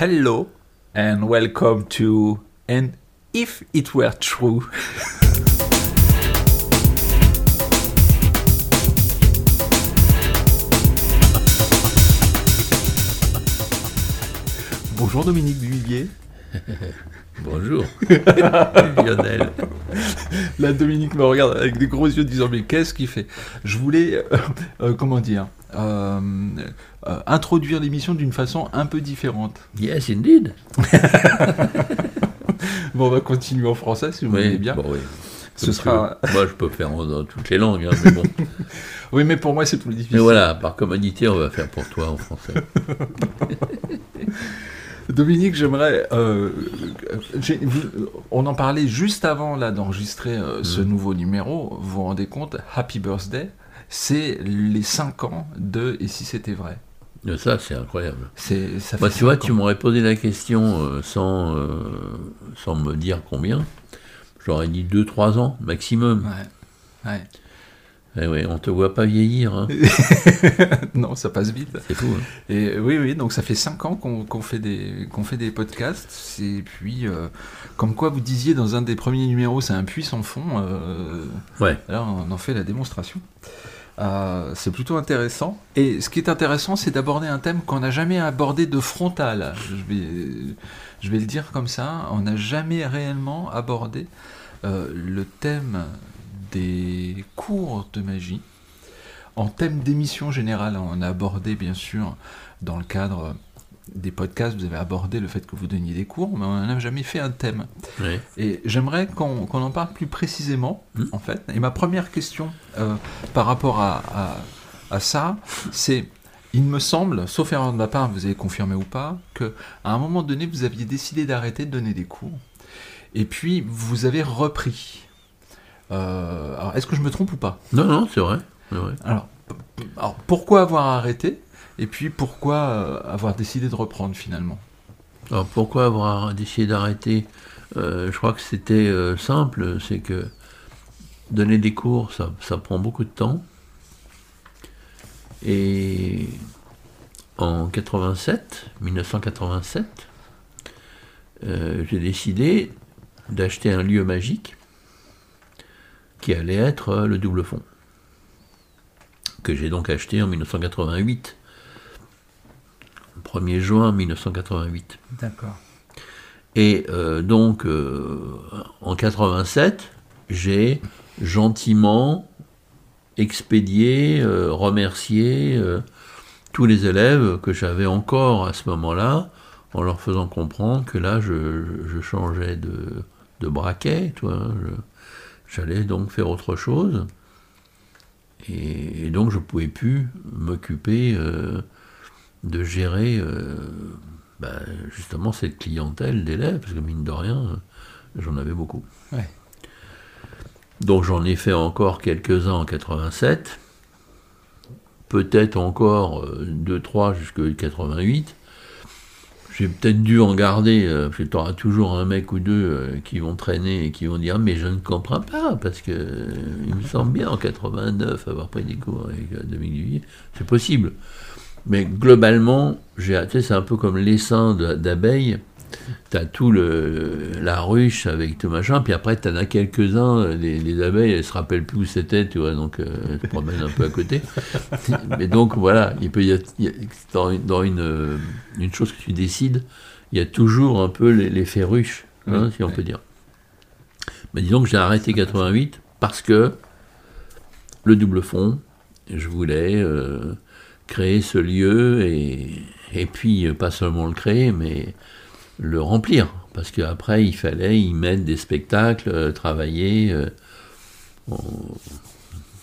Hello and welcome to And If It Were True. Bonjour Dominique Duvillier. Bonjour Lionel. Là Dominique me regarde avec des gros yeux disant mais qu'est-ce qu'il fait? Je voulais, euh, euh, comment dire, euh, euh, introduire l'émission d'une façon un peu différente. Yes, indeed. Bon, on va continuer en français si vous voulez bien. bon, oui. Ce sera-. Moi, je peux faire dans toutes les langues, hein, mais bon. Oui, mais pour moi c'est plus difficile. Mais voilà, par commodité, on va faire pour toi en français. Dominique, j'aimerais. euh, on en parlait juste avant là d'enregistrer euh, ce nouveau numéro. Vous vous rendez compte, Happy Birthday, c'est les 5 ans de Et si c'était vrai? Ça, c'est incroyable. Ça tu vois, tu m'aurais posé la question euh, sans, euh, sans me dire combien. J'aurais dit 2-3 ans maximum. Ouais. ouais. Eh ouais, on te voit pas vieillir, hein. non, ça passe vite. c'est fou. hein. Et oui, oui, donc ça fait 5 ans qu'on qu'on fait, des- qu'on fait des podcasts. Et puis, euh, comme quoi vous disiez dans un des premiers numéros, c'est un puits sans fond. Ouais. Là, on en fait la démonstration. Euh, c'est plutôt intéressant. Et ce qui est intéressant, c'est d'aborder un thème qu'on n'a jamais abordé de frontal. Je vais, le dire comme ça. On n'a jamais réellement abordé euh, le thème des cours de magie. En thème d'émission générale, on a abordé bien sûr dans le cadre des podcasts, vous avez abordé le fait que vous donniez des cours, mais on n'a jamais fait un thème. Et j'aimerais qu'on en parle plus précisément, Hmm. en fait. Et ma première question euh, par rapport à, à- à ça, c'est, il me semble, sauf erreur de ma part, vous avez confirmé ou pas, que à un moment donné, vous aviez décidé d'arrêter de donner des cours, et puis vous avez repris. Euh, alors, est-ce que je me trompe ou pas? Non, non, c'est vrai. alors, pourquoi avoir arrêté? Et puis pourquoi euh, avoir décidé de reprendre finalement? Alors pourquoi avoir décidé d'arrêter? Euh, Je crois que c'était euh, simple, c'est que donner des cours, ça, prend beaucoup de temps. Et en 87, 1987, euh, j'ai décidé d'acheter un lieu magique qui allait être le double fond, que j'ai donc acheté en 1988, 1er juin 1988. D'accord. Et euh, donc, euh, en 87, j'ai gentiment expédié, euh, remercié tous les élèves que j'avais encore à ce moment-là, en leur faisant comprendre que là, je, je changeais de, de braquet, tu vois, je- j'allais donc faire autre chose. Et, et donc, je ne pouvais plus m'occuper de gérer euh, bah, justement cette clientèle d'élèves, parce que mine de rien, euh, j'en avais beaucoup. Ouais. Donc j'en ai fait encore quelques-uns en 87, peut-être encore 2-3 jusqu'à 88. J'ai peut-être dû en garder, euh, parce que tu auras toujours un mec ou deux qui vont traîner et qui vont dire Mais je ne comprends pas, parce que il me semble bien en 89 avoir pris des cours avec Dominique Duvier. C'est possible. Mais globalement, j'ai c'est un peu comme l'essaim d'abeilles. Tu as tout le, la ruche avec tout machin, puis après tu en as quelques-uns, les, les abeilles, elles se rappellent plus où c'était, tu vois, donc euh, elles se promènent un peu à côté. Mais donc voilà, il peut y avoir, il y a- dans, une, dans une, une chose que tu décides, il y a toujours un peu l'effet ruche, hein, Oui, si on oui. peut dire. Mais disons que j'ai arrêté 88 parce que le double fond, je voulais euh, créer ce lieu et, et puis euh, pas seulement le créer, mais le remplir. Parce qu'après, il fallait y mettre des spectacles, euh, travailler, euh,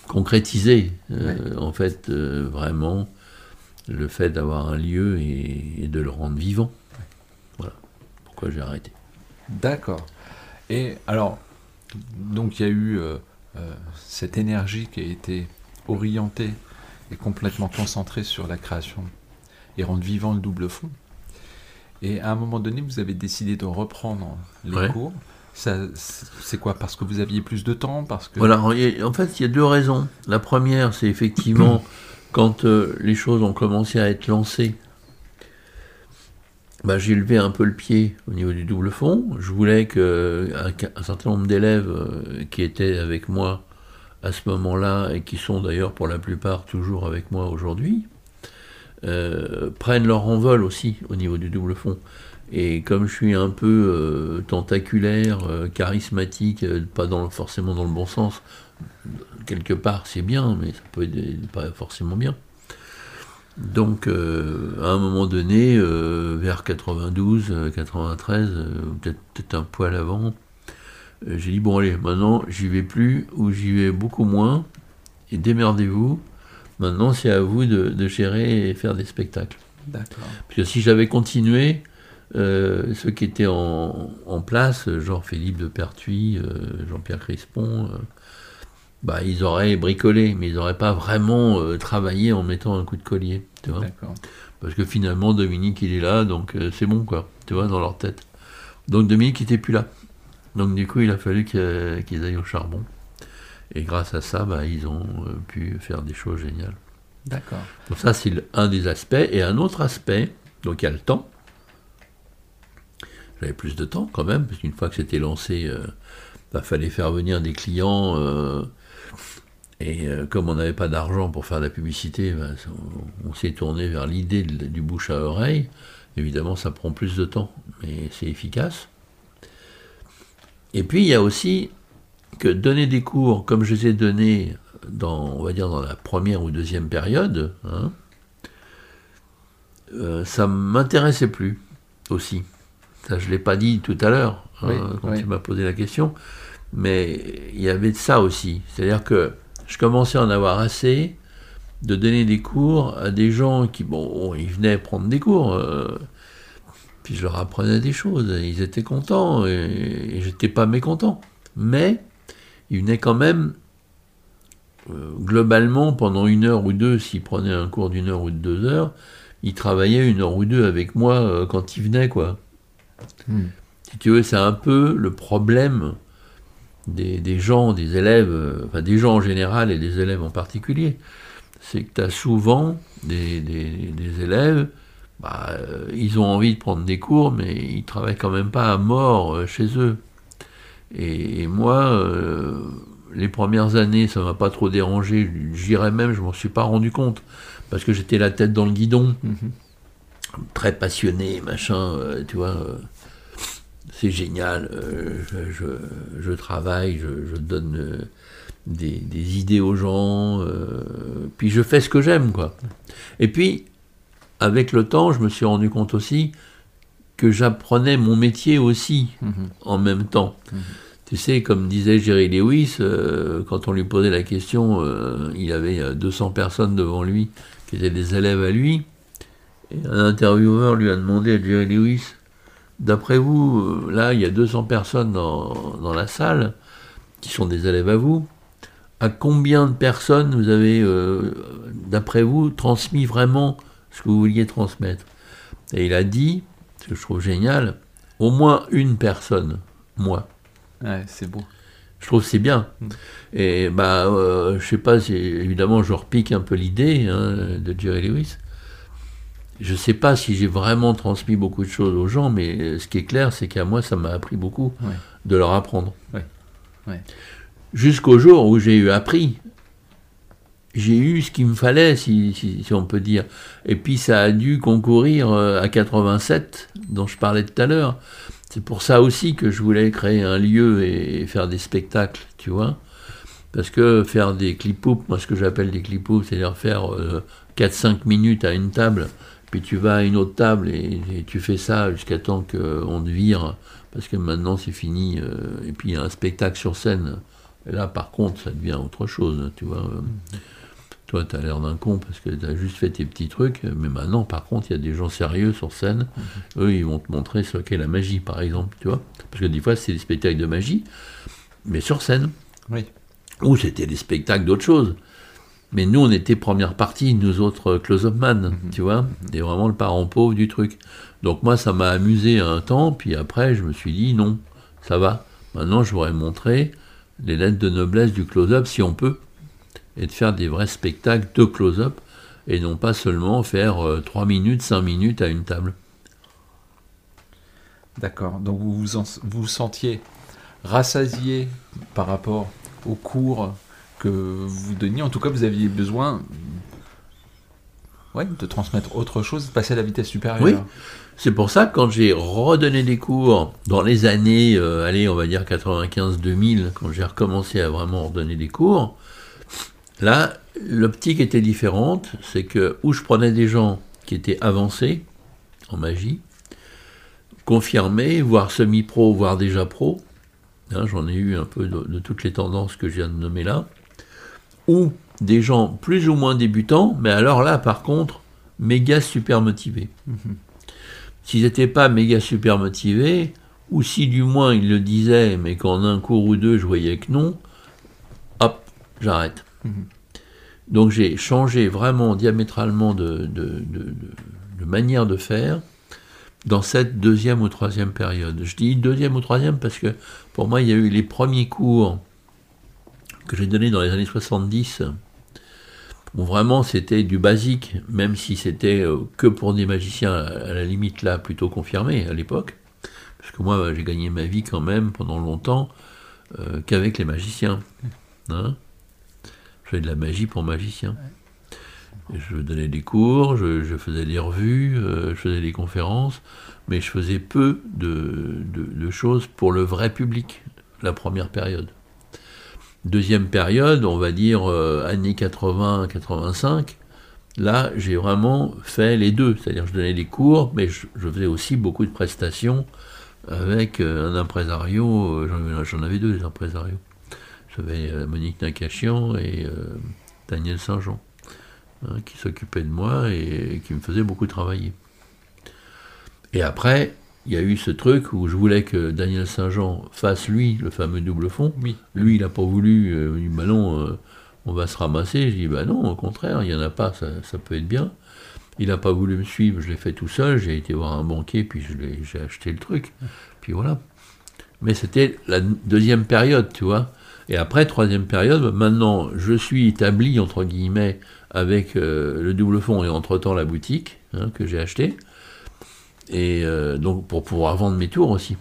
concrétiser, euh, en fait, euh, vraiment le fait d'avoir un lieu et, et de le rendre vivant. Voilà pourquoi j'ai arrêté. D'accord. Et alors, donc il y a eu cette énergie qui a été orientée et complètement concentrée sur la création et rendre vivant le double fond. Et à un moment donné, vous avez décidé de reprendre les Ouais. cours. Ça, c'est quoi? Parce que vous aviez plus de temps Parce que Voilà, en fait, il y a deux raisons. La première, c'est effectivement quand euh, les choses ont commencé à être lancées bah, j'ai levé un peu le pied au niveau du double fond. Je voulais que un, certain nombre d'élèves euh, qui étaient avec moi à ce moment-là et qui sont d'ailleurs pour la plupart toujours avec moi aujourd'hui euh, prennent leur envol aussi au niveau du double fond. Et comme je suis un peu euh, tentaculaire, charismatique, pas forcément dans le bon sens, quelque part c'est bien, mais ça peut être pas forcément bien. Donc, euh, à un moment donné, euh, vers 92, 93, euh, peut-être un poil avant, j'ai dit bon allez, maintenant j'y vais plus ou j'y vais beaucoup moins et démerdez-vous. Maintenant, c'est à vous de, gérer et faire des spectacles. D'accord. Parce que si j'avais continué, ceux qui étaient en, en, place, genre Philippe de Pertuis, Jean-Pierre Crispon, bah, ils auraient bricolé, mais ils n'auraient pas vraiment euh, travaillé en mettant un coup de collier. Tu vois Parce que finalement, Dominique, il est là, donc euh, c'est bon, quoi, tu vois, dans leur tête. Donc Dominique n'était plus là. Donc du coup, il a fallu qu'ils aillent au charbon. Et grâce à ça, bah, ils ont euh, pu faire des choses géniales. D'accord. Donc ça, c'est un des aspects. Et un autre aspect, donc il y a le temps. J'avais plus de temps quand même, parce qu'une fois que c'était lancé, il bah, fallait faire venir des clients et euh, comme on n'avait pas d'argent pour faire de la publicité, ben, on, s'est tourné vers l'idée du bouche à oreille. Évidemment, ça prend plus de temps, mais c'est efficace. Et puis, il y a aussi que donner des cours, comme je les ai donnés dans, on va dire, dans la première ou deuxième période, hein, euh, ça ne m'intéressait plus aussi. Ça, je ne l'ai pas dit tout à l'heure, hein, quand tu m'as posé la question, mais il y avait de ça aussi. C'est-à-dire que je commençais à en avoir assez de donner des cours à des gens qui, bon, ils venaient prendre des cours, euh, puis je leur apprenais des choses, ils étaient contents, et, et j'étais pas mécontent. Mais ils venaient quand même, euh, globalement, pendant une heure ou deux, s'ils prenaient un cours d'une heure ou de deux heures, ils travaillaient une heure ou deux avec moi euh, quand ils venaient, quoi. Hmm. Si tu veux, c'est un peu le problème des, gens, des élèves, euh, enfin des gens en général et des élèves en particulier, c'est que tu as souvent des, élèves, bah, euh, ils ont envie de prendre des cours, mais ils travaillent quand même pas à mort euh, chez eux. Et, moi, les premières années, ça m'a pas trop dérangé, j'irais même, je m'en suis pas rendu compte, parce que j'étais la tête dans le guidon, mm-hmm. très passionné, machin, tu vois c'est génial, euh, je, travaille, je, donne euh, des, idées aux gens, euh, puis je fais ce que j'aime, quoi. Et puis, avec le temps, je me suis rendu compte aussi que j'apprenais mon métier aussi mhm. en même temps. Mhm. Tu sais, comme disait Jerry Lewis, quand on lui posait la question, il avait 200 personnes devant lui qui étaient des élèves à lui, et un intervieweur lui a demandé à Jerry Lewis, D'après vous, euh, là, il y a 200 personnes dans, la salle qui sont des élèves à vous. À combien de personnes vous avez, euh, d'après vous, transmis vraiment ce que vous vouliez transmettre Et il a dit, ce que je trouve génial, au moins une personne, moi. Ouais, c'est beau. Je trouve c'est bien. Mm. Et bah, euh, je sais pas, évidemment, je repique un peu l'idée hein, de Jerry Lewis je ne sais pas si j'ai vraiment transmis beaucoup de choses aux gens, mais ce qui est clair, c'est qu'à moi, ça m'a appris beaucoup de leur apprendre. Jusqu'au jour où j'ai eu appris. J'ai eu ce qu'il me fallait, si, on peut dire. Et puis ça a dû concourir euh, à 87, dont je parlais tout à l'heure. C'est pour ça aussi que je voulais créer un lieu et faire des spectacles, tu vois. Parce que faire des clip moi ce que j'appelle des clip c'est-à-dire faire 4-5 euh, minutes à une table, puis tu vas à une autre table et, tu fais ça jusqu'à temps qu'on te vire, parce que maintenant c'est fini, euh, et puis il y a un spectacle sur scène. Et là, par contre, ça devient autre chose, tu vois. Toi, tu as l'air d'un con parce que tu as juste fait tes petits trucs, mais maintenant, par contre, il y a des gens sérieux sur scène. Mhm. Eux, ils vont te montrer ce qu'est la magie, par exemple, tu vois. Parce que des fois, c'est des spectacles de magie, mais sur scène. Oui. Ou c'était des spectacles d'autre chose. Mais nous, on était première partie, nous autres close-up man, mhm. tu vois, et vraiment le parent pauvre du truc. Donc moi, ça m'a amusé un temps, puis après, je me suis dit, non, ça va. Maintenant, je voudrais montrer les lettres de noblesse du close-up, si on peut, et de faire des vrais spectacles de close-up, et non pas seulement faire 3 euh, minutes, 5 minutes à une table. D'accord. Donc vous vous, en- vous vous sentiez rassasié par rapport aux cours que vous donniez. En tout cas, vous aviez besoin ouais, de transmettre autre chose, de passer à la vitesse supérieure. Oui. C'est pour ça que quand j'ai redonné des cours dans les années, euh, allez, on va dire 95-2000, quand j'ai recommencé à vraiment redonner des cours, là, l'optique était différente. C'est que où je prenais des gens qui étaient avancés en magie, confirmés, voire semi-pro, voire déjà pro, hein, j'en ai eu un peu de, de toutes les tendances que je viens de nommer là, ou des gens plus ou moins débutants, mais alors là, par contre, méga super motivés. S'ils n'étaient pas méga super motivés, ou si du moins ils le disaient, mais qu'en un cours ou deux je voyais que non, hop, j'arrête. Mhm. Donc j'ai changé vraiment diamétralement de, manière de faire dans cette deuxième ou troisième période. Je dis deuxième ou troisième parce que pour moi il y a eu les premiers cours que j'ai donnés dans les années 70 où vraiment c'était du basique, même si c'était euh, que pour des magiciens à à la limite là plutôt confirmés à l'époque. Parce que moi j'ai gagné ma vie quand même pendant longtemps euh, qu'avec les magiciens. Hein je faisais de la magie pour magiciens. Et Je donnais des cours, je, faisais des revues, euh, je faisais des conférences, mais je faisais peu de, choses pour le vrai public, la première période. Deuxième période, on va dire euh, années 80-85, là j'ai vraiment fait les deux, c'est-à-dire je donnais des cours, mais je, faisais aussi beaucoup de prestations avec euh, un impresario, j'en- j'en avais deux des impresarios. Euh, Monique Nakachian et euh, Daniel Saint-Jean, hein, qui s'occupaient de moi et, qui me faisaient beaucoup travailler. Et après, il y a eu ce truc où je voulais que Daniel Saint-Jean fasse lui le fameux double fond. Oui. Lui, il n'a pas voulu, euh, il dit, bah non, euh, on va se ramasser. Je dis, bah non, au contraire, il n'y en a pas, ça, ça peut être bien. Il n'a pas voulu me suivre, je l'ai fait tout seul, j'ai été voir un banquier, puis j'ai acheté le truc. Puis voilà. Mais c'était la deuxième période, tu vois. Et après, troisième période, maintenant, je suis établi, entre guillemets, avec euh, le double fond et entre-temps la boutique hein, que j'ai achetée. Et euh, donc, pour pouvoir vendre mes tours aussi.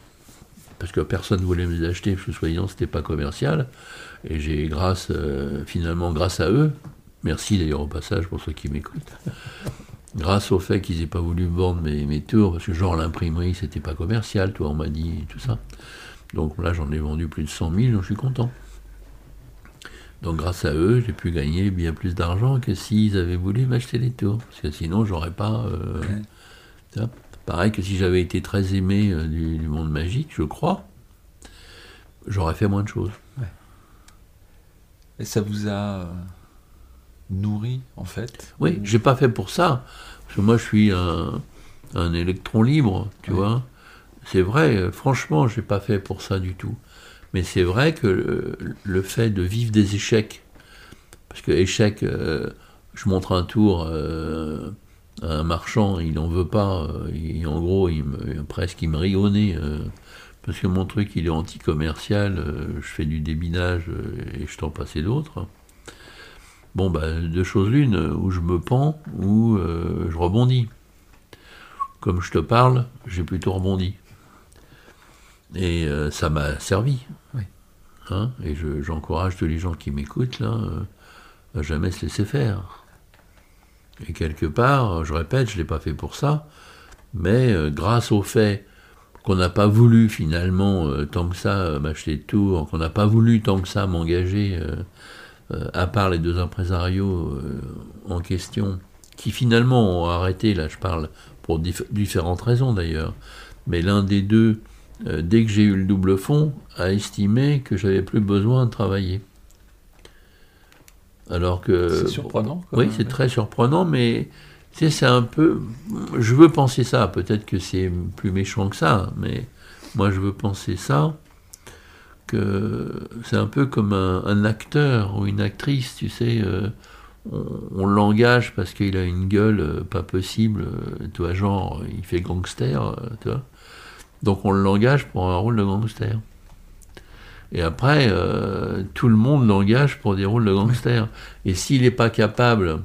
Parce que personne ne voulait me les acheter, parce que soi-disant, c'était pas commercial. Et j'ai, grâce, euh, finalement, grâce à eux, merci d'ailleurs au passage pour ceux qui m'écoutent, grâce au fait qu'ils n'aient pas voulu vendre mes, mes tours, parce que genre l'imprimerie, c'était pas commercial, toi, on m'a dit, tout ça. Donc là, j'en ai vendu plus de 100 000, donc je suis content. Donc grâce à eux, j'ai pu gagner bien plus d'argent que s'ils avaient voulu m'acheter les tours. Parce que sinon, j'aurais pas... euh. Pareil que si j'avais été très aimé euh, du, du monde magique, je crois, j'aurais fait moins de choses. Et ça vous a euh, nourri, en fait? Oui, j'ai pas fait pour ça. Parce que moi, je suis un, un électron libre, tu Ouais. vois. C'est vrai, franchement, j'ai pas fait pour ça du tout. Mais c'est vrai que le, fait de vivre des échecs, parce que échec, euh, je montre un tour euh, à un marchand, il en veut pas, euh, il- en gros, il me, presque il me rit au nez, euh, parce que mon truc, il est anti-commercial, euh, je fais du débinage euh, et je t'en passais d'autres. Bon, bah, deux choses l'une, où je me pends, ou euh, je rebondis. Comme je te parle, j'ai plutôt rebondi. Et euh, ça m'a servi. Oui. Hein et je- j'encourage tous les gens qui m'écoutent, là, euh, à jamais se laisser faire. Et quelque part, je répète, je ne l'ai pas fait pour ça, mais euh, grâce au fait qu'on n'a pas voulu finalement tant que ça m'acheter de tours, qu'on n'a pas voulu tant que ça m'engager, à part les deux impresarios en question, qui finalement ont arrêté, là je parle pour dif- différentes raisons d'ailleurs, mais l'un des deux, euh, dès que j'ai eu le double fond, a estimé que j'avais plus besoin de travailler. Alors que C'est surprenant. oui, c'est ouais. très surprenant, mais tu sais, c'est un peu. Je veux penser ça. Peut-être que c'est plus méchant que ça, mais moi, je veux penser ça. Que c'est un peu comme un, un acteur ou une actrice, tu sais. euh, on, on l'engage parce qu'il a une gueule euh, pas possible, tu vois, genre, il fait gangster, tu vois. Donc on l'engage pour un rôle de gangster. Et après, euh, tout le monde l'engage pour des rôles de gangster. Et s'il n'est pas capable,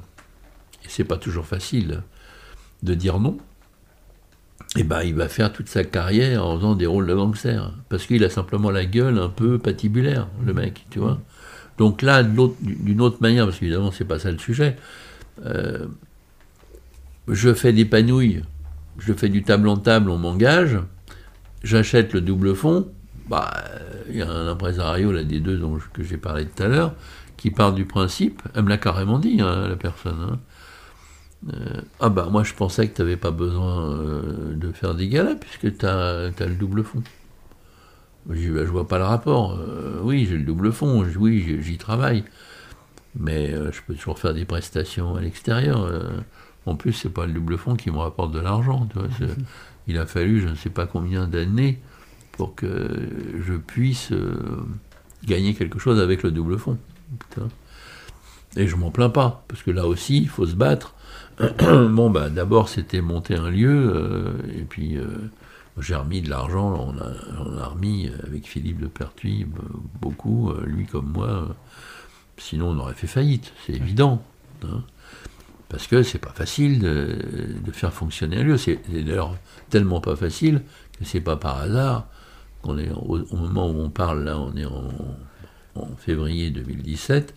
et c'est pas toujours facile, de dire non, eh ben, il va faire toute sa carrière en faisant des rôles de gangster. Parce qu'il a simplement la gueule un peu patibulaire, le mec, tu vois. Donc là, d'une autre manière, parce qu'évidemment, c'est pas ça le sujet, euh, je fais des panouilles, je fais du table en table, on m'engage, j'achète le double fond, bah, il y a un impresario, là, des deux dont que j'ai parlé tout à l'heure, qui part du principe, elle me l'a carrément dit, hein, la personne, hein, euh, ah bah moi je pensais que tu n'avais pas besoin euh, de faire des galas puisque tu as, le double fond. Je bah, je vois pas le rapport. Euh, oui, j'ai le double fond, oui, j'y travaille. Mais je peux toujours faire des prestations à l'extérieur. En plus, c'est pas le double fond qui me rapporte de l'argent. Il a fallu je ne sais pas combien d'années pour que je puisse gagner quelque chose avec le double fond. Et je m'en plains pas, parce que là aussi, il faut se battre bon, bah, d'abord, c'était monter un lieu, euh, et puis euh, j'ai remis de l'argent, on a, remis avec Philippe de Pertuis beaucoup, euh, lui comme moi, sinon on aurait fait faillite, c'est évident. Hein. Parce que c'est pas facile de, faire fonctionner un lieu. C'est d'ailleurs tellement pas facile que c'est pas par hasard qu'on est au, moment où on parle, là, on est en, en février 2017.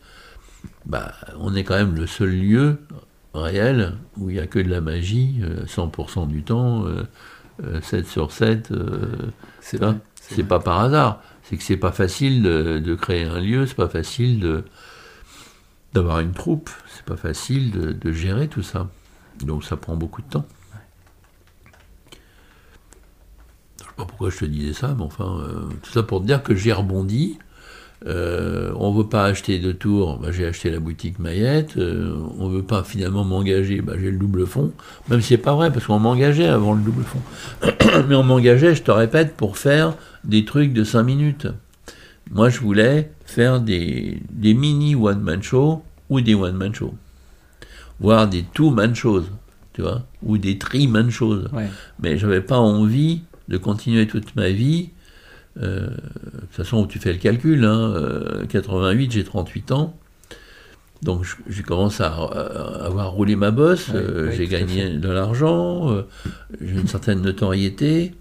Bah, on est quand même le seul lieu réel, où il n'y a que de la magie, 100% euh, du temps, 7 euh, euh, sur 7. c'est pas, pas par hasard. C'est que c'est pas facile de, créer un lieu, c'est pas facile de d'avoir une troupe, c'est pas facile de, gérer tout ça. Donc ça prend beaucoup de temps. Je sais pas pourquoi je te disais ça, mais enfin, tout ça pour te dire que j'ai rebondi euh, on ne veut pas acheter de tours, bah, j'ai acheté la boutique Mayette. Euh, on ne veut pas finalement m'engager, bah, j'ai le double fond. Même si c'est pas vrai, parce qu'on m'engageait avant le double fond. Mais on m'engageait, je te répète, pour faire des trucs de 5 minutes. Moi, je voulais faire des, mini one-man shows ou des one-man shows. Voire des two-man shows, tu vois, ou des three-man shows. Mais je n'avais pas envie de continuer toute ma vie euh, de toute façon, tu fais le calcul, hein, 88, euh, j'ai 38 ans. Donc j'ai commencé à, avoir roulé ma bosse, euh, j'ai gagné de l'argent, j'ai une certaine notoriété,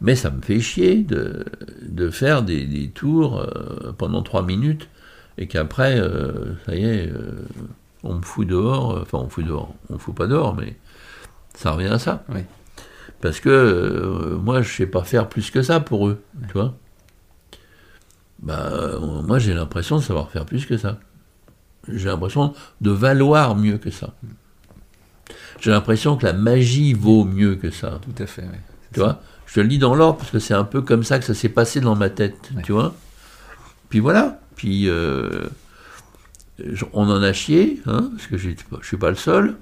mais ça me fait chier de, de faire des, des tours pendant 3 minutes et qu'après, ça y est, on me fout dehors, enfin on me fout dehors, on me fout pas dehors, mais ça revient à ça. Oui. Parce que euh, moi, je ne sais pas faire plus que ça pour eux, tu vois. Bah, moi, j'ai l'impression de savoir faire plus que ça. J'ai l'impression de valoir mieux que ça. J'ai l'impression que la magie vaut mieux que ça. Tout à fait, oui. Tu vois Je te le dis dans l'ordre parce que c'est un peu comme ça que ça s'est passé dans ma tête, tu vois Puis voilà. Puis euh, on en a chié, hein, parce que je ne suis pas le seul.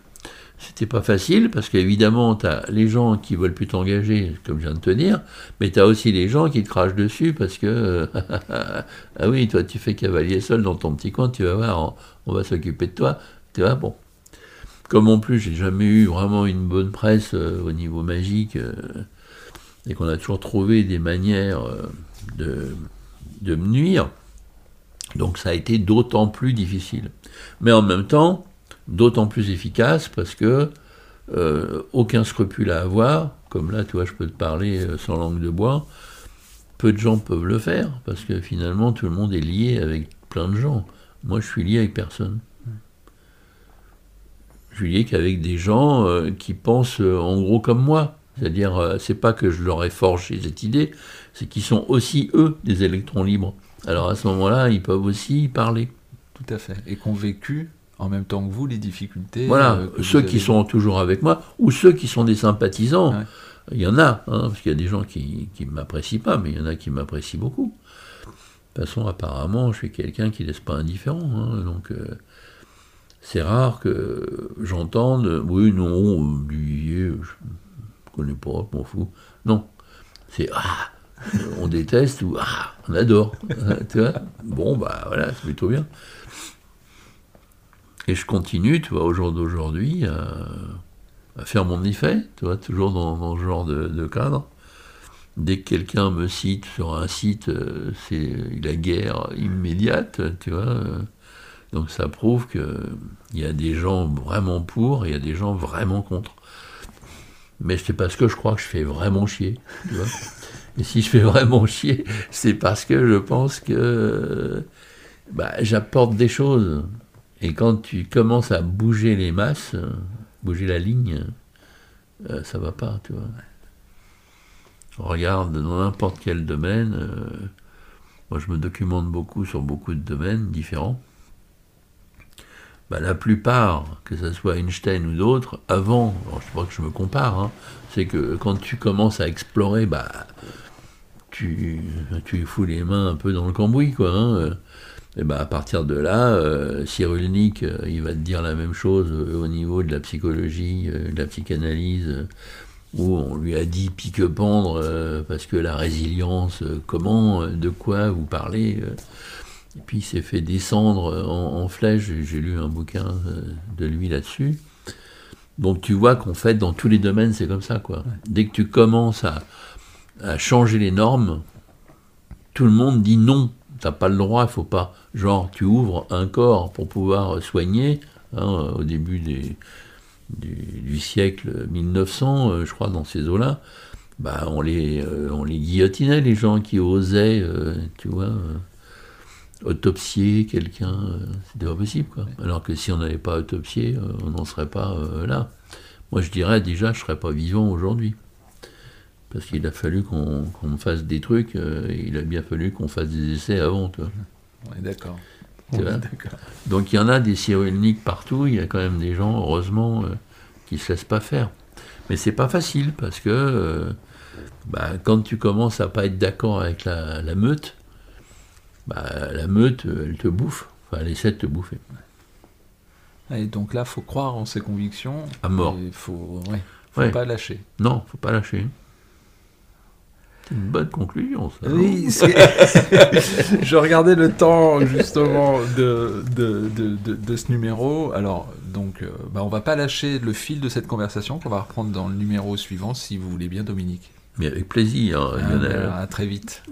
C'était pas facile parce qu'évidemment, tu as les gens qui veulent plus t'engager, comme je viens de te dire, mais tu as aussi les gens qui te crachent dessus parce que ah oui, toi tu fais cavalier seul dans ton petit coin, tu vas voir, on, va s'occuper de toi. Tu vois, bon. Comme en plus, j'ai jamais eu vraiment une bonne presse euh, au niveau magique euh, et qu'on a toujours trouvé des manières de, de me nuire, donc ça a été d'autant plus difficile. Mais en même temps, d'autant plus efficace parce que euh, aucun scrupule à avoir, comme là, tu vois, je peux te parler euh, sans langue de bois, peu de gens peuvent le faire, parce que finalement, tout le monde est lié avec plein de gens. Moi, je suis lié avec personne. Je suis lié qu'avec des gens euh, qui pensent en gros comme moi. C'est-à-dire, c'est pas que je leur ai forgé cette idée, c'est qu'ils sont aussi, eux, des électrons libres. Alors à ce moment-là, ils peuvent aussi parler. Tout à fait. Et qu'on vécu en même temps que vous les difficultés. Voilà, euh, ceux qui sont toujours avec moi, ou ceux qui sont des sympathisants. Il y en a, hein, parce qu'il y a des gens qui ne m'apprécient pas, mais il y en a qui m'apprécient beaucoup. De toute façon, apparemment, je suis quelqu'un qui ne laisse pas indifférent. Hein, donc, euh, c'est rare que j'entende Oui, non, lui, je ne connais pas, je m'en fous. Non. C'est Ah On déteste ou Ah On adore. vois bon, bah voilà, c'est plutôt bien. Et je continue, tu vois, au jour d'aujourd'hui, à, faire mon effet, tu vois, toujours dans, ce genre de, cadre. Dès que quelqu'un me cite sur un site, euh, c'est la guerre immédiate, tu vois. Donc ça prouve qu'il y a des gens vraiment pour et il y a des gens vraiment contre. mais c'est parce que je crois que je fais vraiment chier. Si je fais vraiment chier, c'est parce que je pense que bah, j'apporte des choses. Et quand tu commences à bouger les masses, bouger la ligne, euh, ça va pas, tu vois. regarde dans n'importe quel domaine. Euh, moi, je me documente beaucoup sur beaucoup de domaines différents. Bah, la plupart, que ce soit Einstein ou d'autres, avant, alors je pas que je me compare, hein, c'est que quand tu commences à explorer, bah, tu, tu fous les mains un peu dans le cambouis, quoi. Hein, et bah, à partir de là, euh, Cyrulnik, euh, il va te dire la même chose euh, au niveau de la psychologie, de la psychanalyse, où on lui a dit pique-pendre parce que la résilience, comment, de quoi vous parlez et puis il s'est fait descendre en, flèche, j'ai lu un bouquin de lui là-dessus. Donc tu vois qu'en fait, dans tous les domaines, c'est comme ça. quoi. Dès que tu commences à, changer les normes, tout le monde dit non, t'as pas le droit, il faut pas. Genre, tu ouvres un corps pour pouvoir soigner, hein, au début du, siècle 1900, euh, je crois, dans ces eaux-là, bah, on, les, euh, on les guillotinait, les gens qui osaient, euh, tu vois autopsier quelqu'un, c'était pas possible. Quoi. Alors que si on n'avait pas autopsié, on n'en serait pas là. Moi, je dirais déjà, je serais pas vivant aujourd'hui. Parce qu'il a fallu qu'on fasse des trucs, il a bien fallu qu'on fasse des essais avant. Toi. Ouais, d'accord. Donc il y en a des cyrulniques partout, il y a quand même des gens, heureusement, qui se laissent pas faire. Mais c'est pas facile parce que bah, quand tu commences à pas être d'accord avec la meute, bah, la meute, elle te bouffe. Enfin, elle essaie de te bouffer. Et donc là, faut croire en ses convictions. À mort. Il faut, ouais, faut pas lâcher. Non, faut pas lâcher. C'est une bonne conclusion, ça. Oui, je regardais le temps justement de, de, de, de, ce numéro. Alors, donc, euh, bah, on va pas lâcher le fil de cette conversation qu'on va reprendre dans le numéro suivant, si vous voulez bien, Dominique. Mais avec plaisir, ah, Lionel. à très vite.